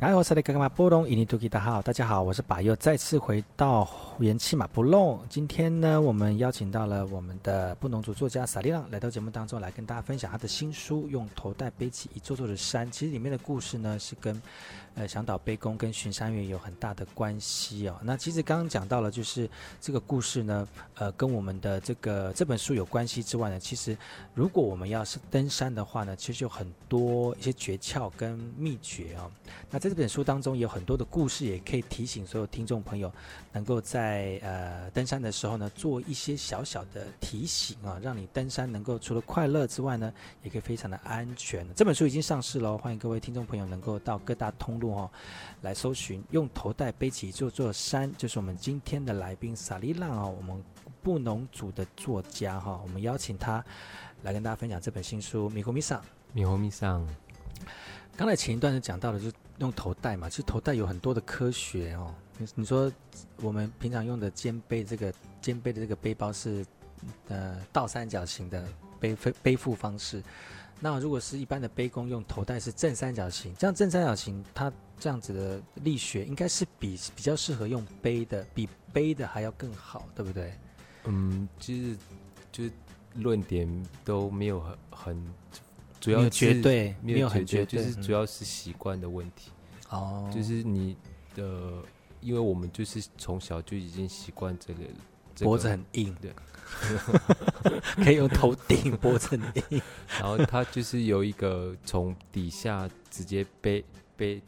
哎，我是那个马布隆，印尼土著的好，大家好，我是巴佑，再次回到元气马布隆。今天呢，我们邀请到了我们的布农族作家萨利朗来到节目当中，来跟大家分享他的新书《用头带背起一座座的山》。其实里面的故事呢，是跟呃向导背弓跟巡山员有很大的关系哦。那其实刚刚讲到了，就是这个故事呢，呃，跟我们的这个这本书有关系之外呢，其实如果我们要是登山的话呢，其实有很多一些诀窍跟秘诀哦。那这这本书当中有很多的故事，也可以提醒所有听众朋友，能够在呃登山的时候呢，做一些小小的提醒啊，让你登山能够除了快乐之外呢，也可以非常的安全。这本书已经上市了，欢迎各位听众朋友能够到各大通路哦来搜寻，用头带背起一座座山，就是我们今天的来宾萨利浪哦，我们布农族的作家哈，我们邀请他来跟大家分享这本新书《米呼米桑》。米呼米桑。刚才前一段就讲到了，就是用头带嘛，其实头带有很多的科学哦。你你说我们平常用的肩背这个肩背的这个背包是呃倒三角形的背背背负方式，那如果是一般的背弓用头带是正三角形，这样正三角形它这样子的力学应该是比比较适合用背的，比背的还要更好，对不对？嗯，其实就是论点都没有很很。主要绝对没有很绝对，就是主要是习惯的问题。哦、嗯，就是你的，因为我们就是从小就已经习惯这个，这个、脖子很硬的，可以用头顶，脖子很硬。然后它就是有一个从底下直接背背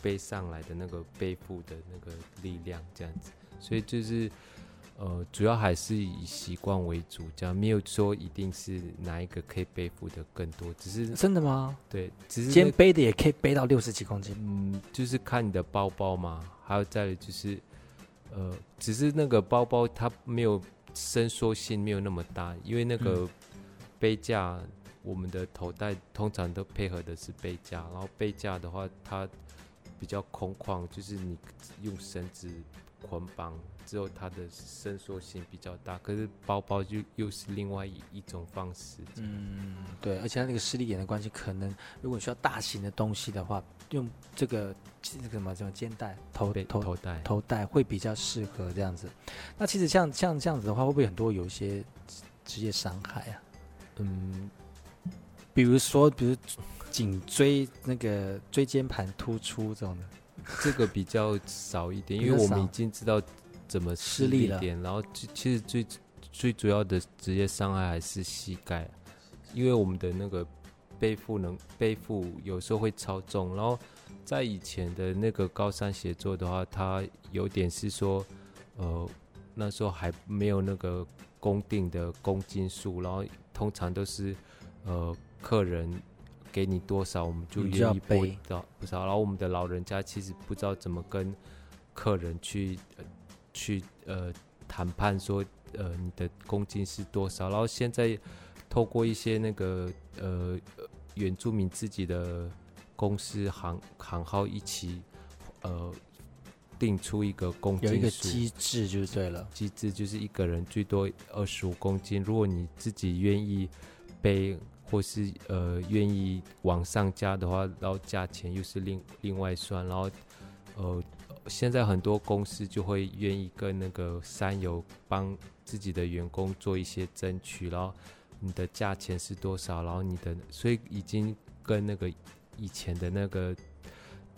背上来的那个背部的那个力量，这样子，所以就是。呃，主要还是以习惯为主，这样没有说一定是哪一个可以背负的更多，只是真的吗？对，只是肩背的也可以背到六十几公斤。嗯，就是看你的包包嘛，还有再就是，呃，只是那个包包它没有伸缩性没有那么大，因为那个背架，嗯、我们的头带通常都配合的是背架，然后背架的话它比较空旷，就是你用绳子捆绑。之后它的伸缩性比较大，可是包包就又是另外一一种方式。嗯，对，而且它那个施力眼的关系，可能如果需要大型的东西的话，用这个这个什么什么肩带、头头头带、头带会比较适合这样子。那其实像像这样子的话，会不会很多有一些职业伤害啊？嗯，比如说，比如颈椎那个椎间盘突出这种的，这个比较少一点，因为我们已经知道。怎么施力点？然后其其实最最主要的职业伤害还是膝盖，因为我们的那个背负能背负有时候会超重。然后在以前的那个高山协作的话，它有点是说，呃，那时候还没有那个公定的公斤数，然后通常都是呃客人给你多少，我们就愿意背到不少。然后我们的老人家其实不知道怎么跟客人去。呃去呃谈判说呃你的公斤是多少，然后现在透过一些那个呃原住民自己的公司行行号一起呃定出一个公斤数，有一个机制就对了，机制就是一个人最多二十五公斤，如果你自己愿意背或是呃愿意往上加的话，然后价钱又是另另外算，然后呃。现在很多公司就会愿意跟那个山友帮自己的员工做一些争取，然后你的价钱是多少，然后你的，所以已经跟那个以前的那个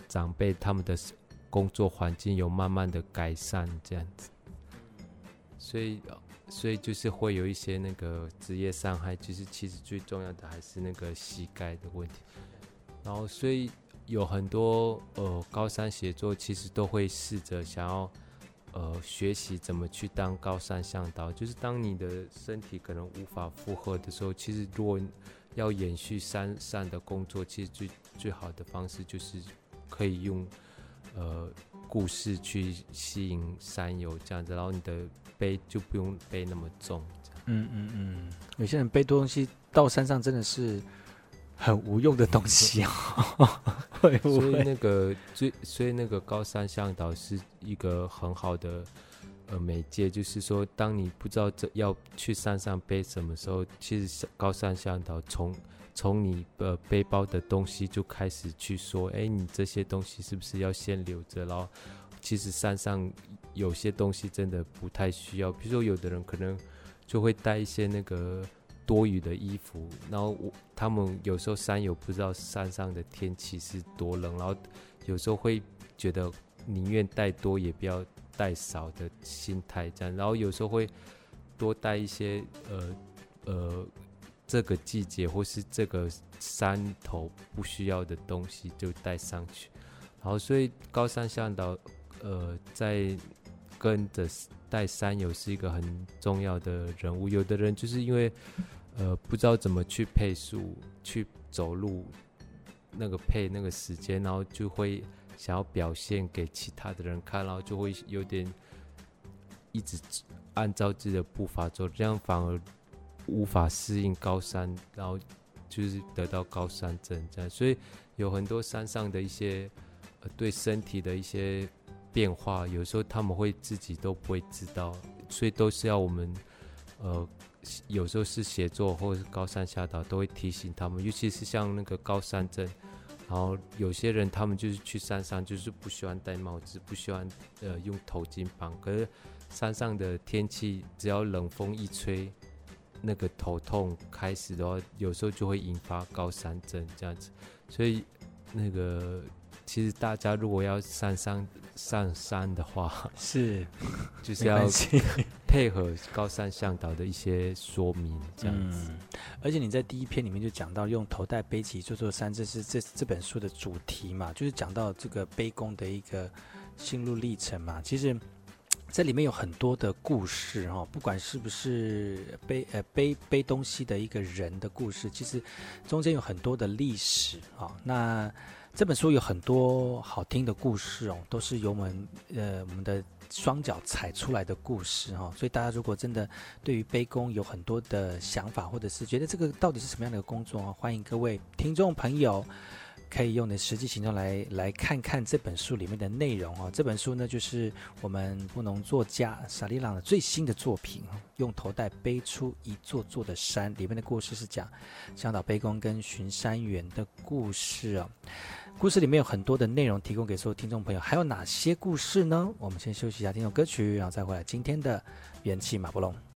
长辈他们的工作环境有慢慢的改善这样子，所以所以就是会有一些那个职业伤害，其实其实最重要的还是那个膝盖的问题，然后所以。有很多呃高山协作，其实都会试着想要呃学习怎么去当高山向导。就是当你的身体可能无法负荷的时候，其实如果要延续山上的工作，其实最最好的方式就是可以用呃故事去吸引山友这样子，然后你的背就不用背那么重。嗯嗯嗯，有些人背多东西到山上真的是。很无用的东西啊，会不会？所以那个最，所以那个高山向导是一个很好的呃媒介，就是说，当你不知道这要去山上背什么时候，其实高山向导从从你的背包的东西就开始去说，哎，你这些东西是不是要先留着？然后，其实山上有些东西真的不太需要，比如说有的人可能就会带一些那个多余的衣服，然后他们有时候山友不知道山上的天气是多冷，然后有时候会觉得。宁愿带多也不要带少的心态这样，然后有时候会多带一些呃呃这个季节或是这个山头不需要的东西就带上去，然后所以高山向导呃在跟着带山友是一个很重要的人物，有的人就是因为呃不知道怎么去配速去走路那个配那个时间，然后就会。想要表现给其他的人看，然后就会有点一直按照自己的步伐走，这样反而无法适应高山，然后就是得到高山症这样。所以有很多山上的一些呃对身体的一些变化，有时候他们会自己都不会知道，所以都是要我们呃有时候是协作或者是高山下导都会提醒他们，尤其是像那个高山症。然后有些人他们就是去山上，就是不喜欢戴帽子，不喜欢呃用头巾绑。可是山上的天气，只要冷风一吹，那个头痛开始的话，有时候就会引发高山症这样子。所以那个其实大家如果要上山上上山的话，是 就是要。配合高山向导的一些说明，这样子、嗯。而且你在第一篇里面就讲到用头戴背起这座山，这是这这本书的主题嘛，就是讲到这个背弓的一个心路历程嘛。其实这里面有很多的故事哈，不管是不是背呃背背东西的一个人的故事，其实中间有很多的历史啊。那这本书有很多好听的故事哦，都是由我们呃我们的。双脚踩出来的故事哈，所以大家如果真的对于背工有很多的想法，或者是觉得这个到底是什么样的一个工作啊，欢迎各位听众朋友可以用你的实际行动来来看看这本书里面的内容啊。这本书呢，就是我们布农作家萨利朗的最新的作品，用头带背出一座座的山。里面的故事是讲向导背公跟巡山员的故事啊。故事里面有很多的内容提供给所有听众朋友，还有哪些故事呢？我们先休息一下，听首歌曲，然后再回来今天的元气马布隆。